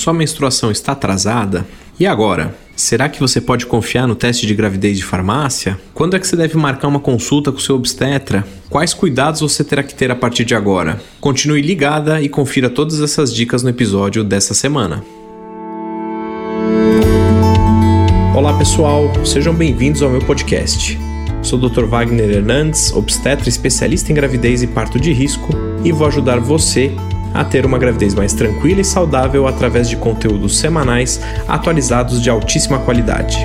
Sua menstruação está atrasada? E agora? Será que você pode confiar no teste de gravidez de farmácia? Quando é que você deve marcar uma consulta com seu obstetra? Quais cuidados você terá que ter a partir de agora? Continue ligada e confira todas essas dicas no episódio dessa semana. Olá pessoal, sejam bem-vindos ao meu podcast. Sou o Dr. Wagner Hernandes, obstetra especialista em gravidez e parto de risco, e vou ajudar você a ter uma gravidez mais tranquila e saudável através de conteúdos semanais atualizados de altíssima qualidade.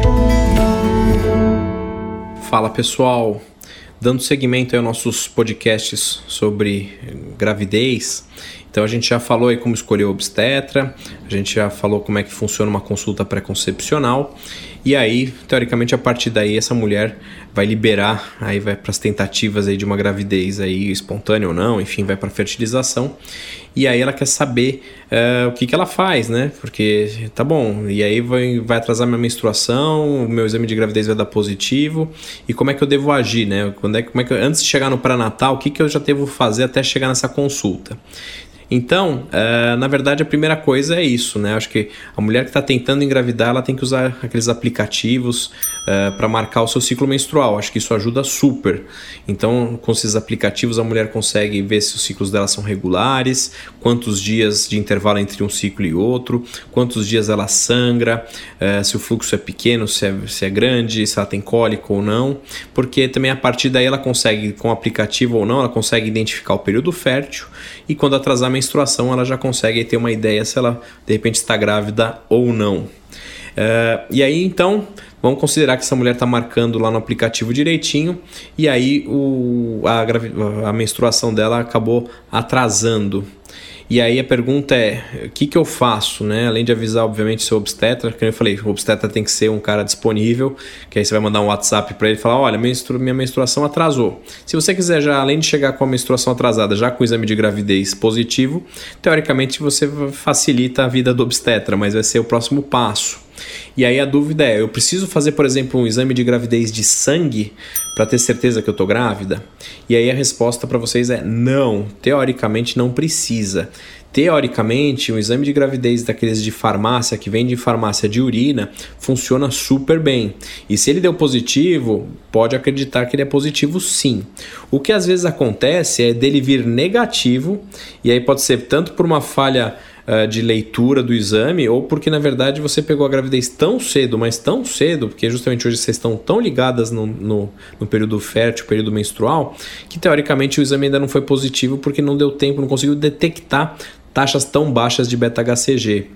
Fala pessoal, dando seguimento aos nossos podcasts sobre gravidez. Então a gente já falou aí como escolher o obstetra, a gente já falou como é que funciona uma consulta pré-concepcional e aí, teoricamente, a partir daí, essa mulher vai liberar, aí vai para as tentativas aí de uma gravidez aí espontânea ou não, enfim, vai para fertilização. E aí ela quer saber uh, o que, que ela faz, né? Porque tá bom, e aí vai, vai atrasar minha menstruação, o meu exame de gravidez vai dar positivo, e como é que eu devo agir, né? Quando é, como é que eu, antes de chegar no pré-natal, o que, que eu já devo fazer até chegar nessa consulta? Então, uh, na verdade, a primeira coisa é isso, né? Acho que a mulher que está tentando engravidar, ela tem que usar aqueles aplicativos uh, eh, para marcar o seu ciclo menstrual. Acho que isso ajuda super. Então, com esses aplicativos, a mulher consegue ver se os ciclos dela são regulares, quantos dias de intervalo entre um ciclo e outro, quantos dias ela sangra, uh, se o fluxo é pequeno, se é, se é grande, se ela tem cólico ou não, porque também a partir daí ela consegue, com o aplicativo ou não, ela consegue identificar o período fértil e quando atrasar a menstruação, ela já consegue ter uma ideia se ela de repente está grávida ou não. Uh, e aí então vamos considerar que essa mulher está marcando lá no aplicativo direitinho e aí o, a, a menstruação dela acabou atrasando. E aí a pergunta é: o que, que eu faço, né? Além de avisar, obviamente, seu obstetra, que eu falei, o obstetra tem que ser um cara disponível, que aí você vai mandar um WhatsApp para ele e falar: olha, minha menstruação atrasou. Se você quiser já, além de chegar com a menstruação atrasada, já com o exame de gravidez positivo, teoricamente você facilita a vida do obstetra, mas vai ser o próximo passo. E aí a dúvida é: eu preciso fazer, por exemplo, um exame de gravidez de sangue para ter certeza que eu tô grávida? E aí a resposta para vocês é não, teoricamente não precisa. Teoricamente, um exame de gravidez daqueles de farmácia, que vem de farmácia de urina, funciona super bem. E se ele deu positivo, pode acreditar que ele é positivo sim. O que às vezes acontece é dele vir negativo, e aí pode ser tanto por uma falha uh, de leitura do exame, ou porque na verdade você pegou a gravidez tão cedo, mas tão cedo, porque justamente hoje vocês estão tão ligadas no, no, no período fértil, período menstrual, que teoricamente o exame ainda não foi positivo porque não deu tempo, não conseguiu detectar taxas tão baixas de beta-HCG.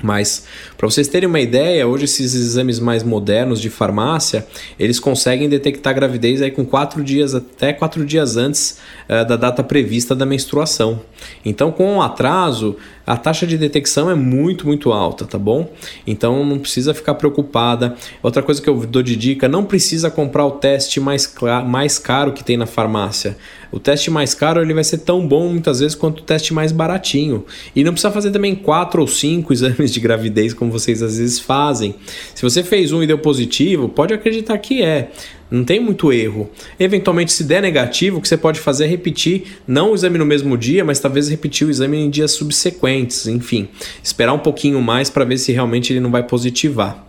Mas, para vocês terem uma ideia, hoje esses exames mais modernos de farmácia, eles conseguem detectar gravidez aí com quatro dias, até quatro dias antes uh, da data prevista da menstruação. Então, com um atraso, a taxa de detecção é muito, muito alta, tá bom? Então não precisa ficar preocupada. Outra coisa que eu dou de dica: não precisa comprar o teste mais, mais caro que tem na farmácia. O teste mais caro ele vai ser tão bom muitas vezes quanto o teste mais baratinho. E não precisa fazer também quatro ou cinco exames de gravidez como vocês às vezes fazem. Se você fez um e deu positivo, pode acreditar que é. Não tem muito erro. Eventualmente, se der negativo, o que você pode fazer é repetir, não o exame no mesmo dia, mas talvez repetir o exame em dias subsequentes. Enfim, esperar um pouquinho mais para ver se realmente ele não vai positivar.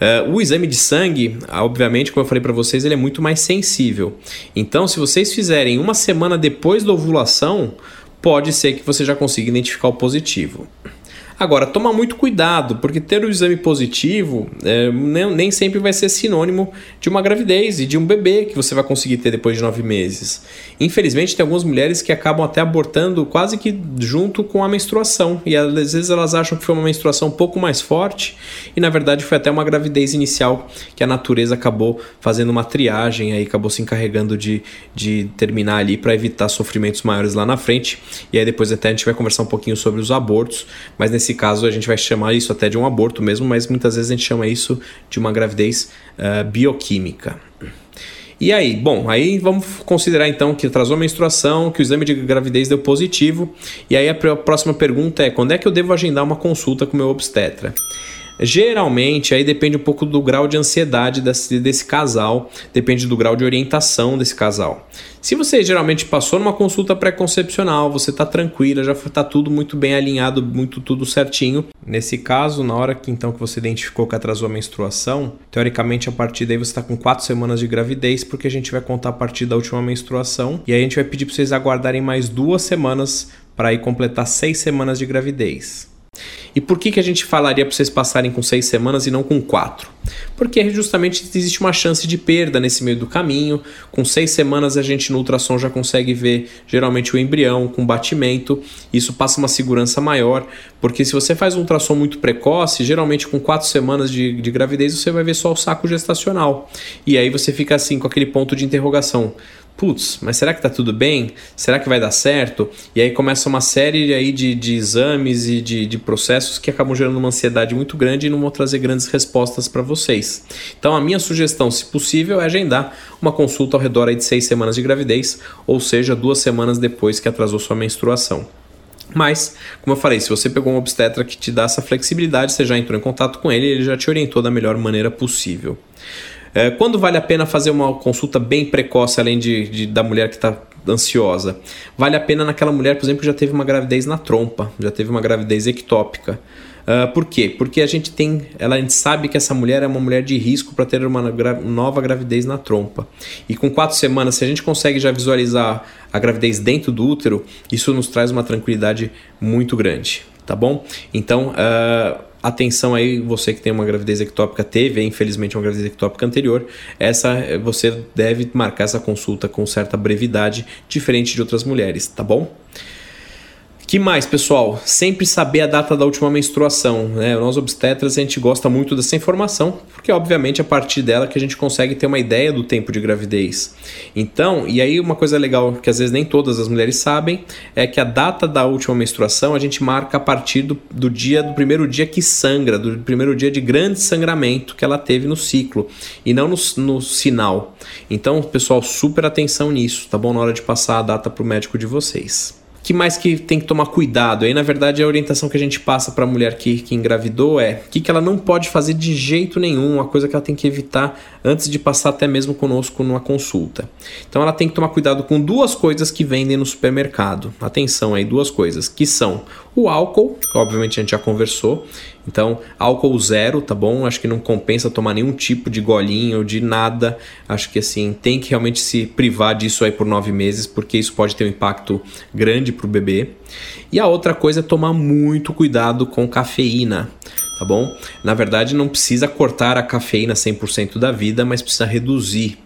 Uh, o exame de sangue, obviamente, como eu falei para vocês, ele é muito mais sensível. Então, se vocês fizerem uma semana depois da ovulação, pode ser que você já consiga identificar o positivo. Agora, toma muito cuidado, porque ter o exame positivo é, nem, nem, sempre vai ser sinônimo de uma gravidez e de um bebê que você vai conseguir ter depois de nove meses. Infelizmente, tem algumas mulheres que acabam até abortando quase que junto com a menstruação, e às vezes elas acham que foi uma menstruação um pouco mais forte, e na verdade foi até uma gravidez inicial que a natureza acabou fazendo uma triagem, aí acabou se encarregando de, de terminar ali para evitar sofrimentos maiores lá na frente. E aí depois até a gente vai conversar um pouquinho sobre os abortos, mas nesse nesse caso a gente vai chamar isso até de um aborto mesmo, mas muitas vezes a gente chama isso de uma gravidez uh, bioquímica. E aí, bom, aí vamos considerar então que atrasou a menstruação, que o exame de gravidez deu positivo. E aí a próxima pergunta é: quando é que eu devo agendar uma consulta com o meu obstetra? Geralmente, aí depende um pouco do grau de ansiedade desse, desse casal, depende do grau de orientação desse casal. Se você geralmente passou numa consulta pré-concepcional, você está tranquila, já está tudo muito bem alinhado, muito tudo certinho. Nesse caso, na hora que então que você identificou que atrasou a menstruação, teoricamente a partir daí você está com quatro semanas de gravidez, porque a gente vai contar a partir da última menstruação e aí a gente vai pedir para vocês aguardarem mais duas semanas para ir completar seis semanas de gravidez. E por que, que a gente falaria para vocês passarem com seis semanas e não com quatro? Porque justamente existe uma chance de perda nesse meio do caminho. Com seis semanas a gente no ultrassom já consegue ver geralmente o embrião com batimento. Isso passa uma segurança maior, porque se você faz um ultrassom muito precoce, geralmente com quatro semanas de, de gravidez você vai ver só o saco gestacional. E aí você fica assim com aquele ponto de interrogação putz, mas será que tá tudo bem? Será que vai dar certo? E aí começa uma série aí de, de exames e de, de processos que acabam gerando uma ansiedade muito grande e não vão trazer grandes respostas para vocês. Então a minha sugestão, se possível, é agendar uma consulta ao redor aí de seis semanas de gravidez, ou seja, duas semanas depois que atrasou sua menstruação. Mas, como eu falei, se você pegou um obstetra que te dá essa flexibilidade, você já entrou em contato com ele, ele já te orientou da melhor maneira possível. É, quando vale a pena fazer uma consulta bem precoce, além de, de da mulher que está ansiosa? Vale a pena naquela mulher, por exemplo, que já teve uma gravidez na trompa, já teve uma gravidez ectópica. Uh, por quê? Porque a gente tem, ela, a gente sabe que essa mulher é uma mulher de risco para ter uma gra nova gravidez na trompa. E com quatro semanas, se a gente consegue já visualizar a gravidez dentro do útero, isso nos traz uma tranquilidade muito grande, tá bom? Então, uh, atenção aí, você que tem uma gravidez ectópica, teve, infelizmente, uma gravidez ectópica anterior, essa você deve marcar essa consulta com certa brevidade, diferente de outras mulheres, tá bom? Que mais, pessoal? Sempre saber a data da última menstruação. Né? Nós obstetras a gente gosta muito dessa informação, porque obviamente a partir dela que a gente consegue ter uma ideia do tempo de gravidez. Então, e aí uma coisa legal que às vezes nem todas as mulheres sabem é que a data da última menstruação a gente marca a partir do, do dia do primeiro dia que sangra, do primeiro dia de grande sangramento que ela teve no ciclo e não no, no sinal. Então, pessoal, super atenção nisso, tá bom? Na hora de passar a data para o médico de vocês que mais que tem que tomar cuidado? Aí, na verdade, a orientação que a gente passa para a mulher que, que engravidou é o que, que ela não pode fazer de jeito nenhum, uma coisa que ela tem que evitar antes de passar até mesmo conosco numa consulta. Então, ela tem que tomar cuidado com duas coisas que vendem no supermercado. Atenção aí, duas coisas, que são o álcool, que obviamente a gente já conversou, então, álcool zero, tá bom? Acho que não compensa tomar nenhum tipo de golinho, de nada. Acho que assim, tem que realmente se privar disso aí por nove meses, porque isso pode ter um impacto grande para o bebê. E a outra coisa é tomar muito cuidado com cafeína tá bom? Na verdade, não precisa cortar a cafeína 100% da vida, mas precisa reduzir.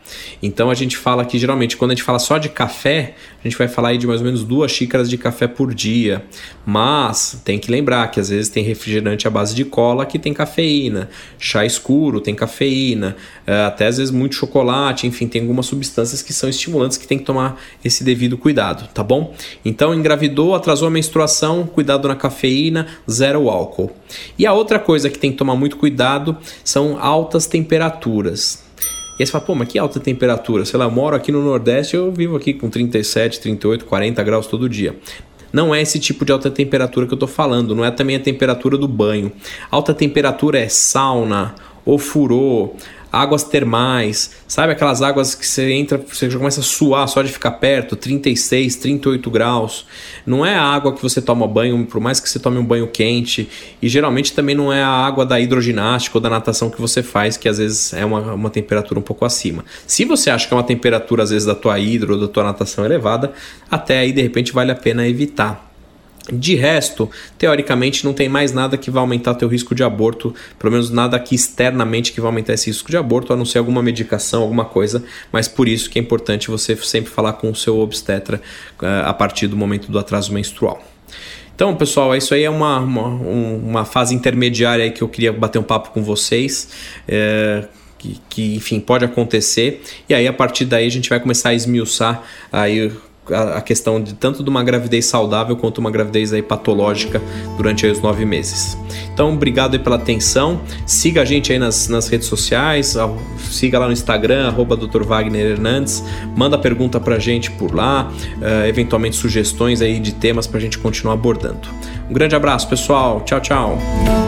Então a gente fala que geralmente quando a gente fala só de café, a gente vai falar aí de mais ou menos duas xícaras de café por dia. Mas tem que lembrar que às vezes tem refrigerante à base de cola que tem cafeína, chá escuro tem cafeína, eh, até às vezes muito chocolate, enfim, tem algumas substâncias que são estimulantes que tem que tomar esse devido cuidado, tá bom? Então engravidou, atrasou a menstruação, cuidado na cafeína, zero álcool. E a outra coisa que tem que tomar muito cuidado são altas temperaturas. E aí você fala, pô, mas que alta temperatura? Sei lá, eu moro aqui no Nordeste, eu vivo aqui com 37, 38, 40 graus todo dia. Não é esse tipo de alta temperatura que eu estou falando, não é também a temperatura do banho. Alta temperatura é sauna, ou furô, águas termais, sabe aquelas águas que você entra, você já começa a suar só de ficar perto, 36, 38 graus. Não é a água que você toma banho, por mais que você tome um banho quente, e geralmente também não é a água da hidroginástica ou da natação que você faz, que às vezes é uma, uma temperatura um pouco acima. Se você acha que é uma temperatura às vezes da tua hidro ou da tua natação elevada, até aí de repente vale a pena evitar. De resto, teoricamente não tem mais nada que vai aumentar teu risco de aborto, pelo menos nada aqui externamente que vai aumentar esse risco de aborto, a não ser alguma medicação, alguma coisa, mas por isso que é importante você sempre falar com o seu obstetra uh, a partir do momento do atraso menstrual. Então, pessoal, isso aí é uma, uma, uma fase intermediária aí que eu queria bater um papo com vocês. É, que, que, enfim, pode acontecer. E aí, a partir daí, a gente vai começar a esmiuçar aí a, questão de tanto de uma gravidez saudável quanto uma gravidez aí patológica durante aí os nove meses. Então, obrigado pela atenção. Siga a gente aí nas, nas redes sociais, siga lá no Instagram, arroba Dr. Wagner Hernandes, manda pergunta pra gente por lá, uh, eventualmente sugestões aí de temas pra gente continuar abordando. Um grande abraço, pessoal. Tchau, tchau.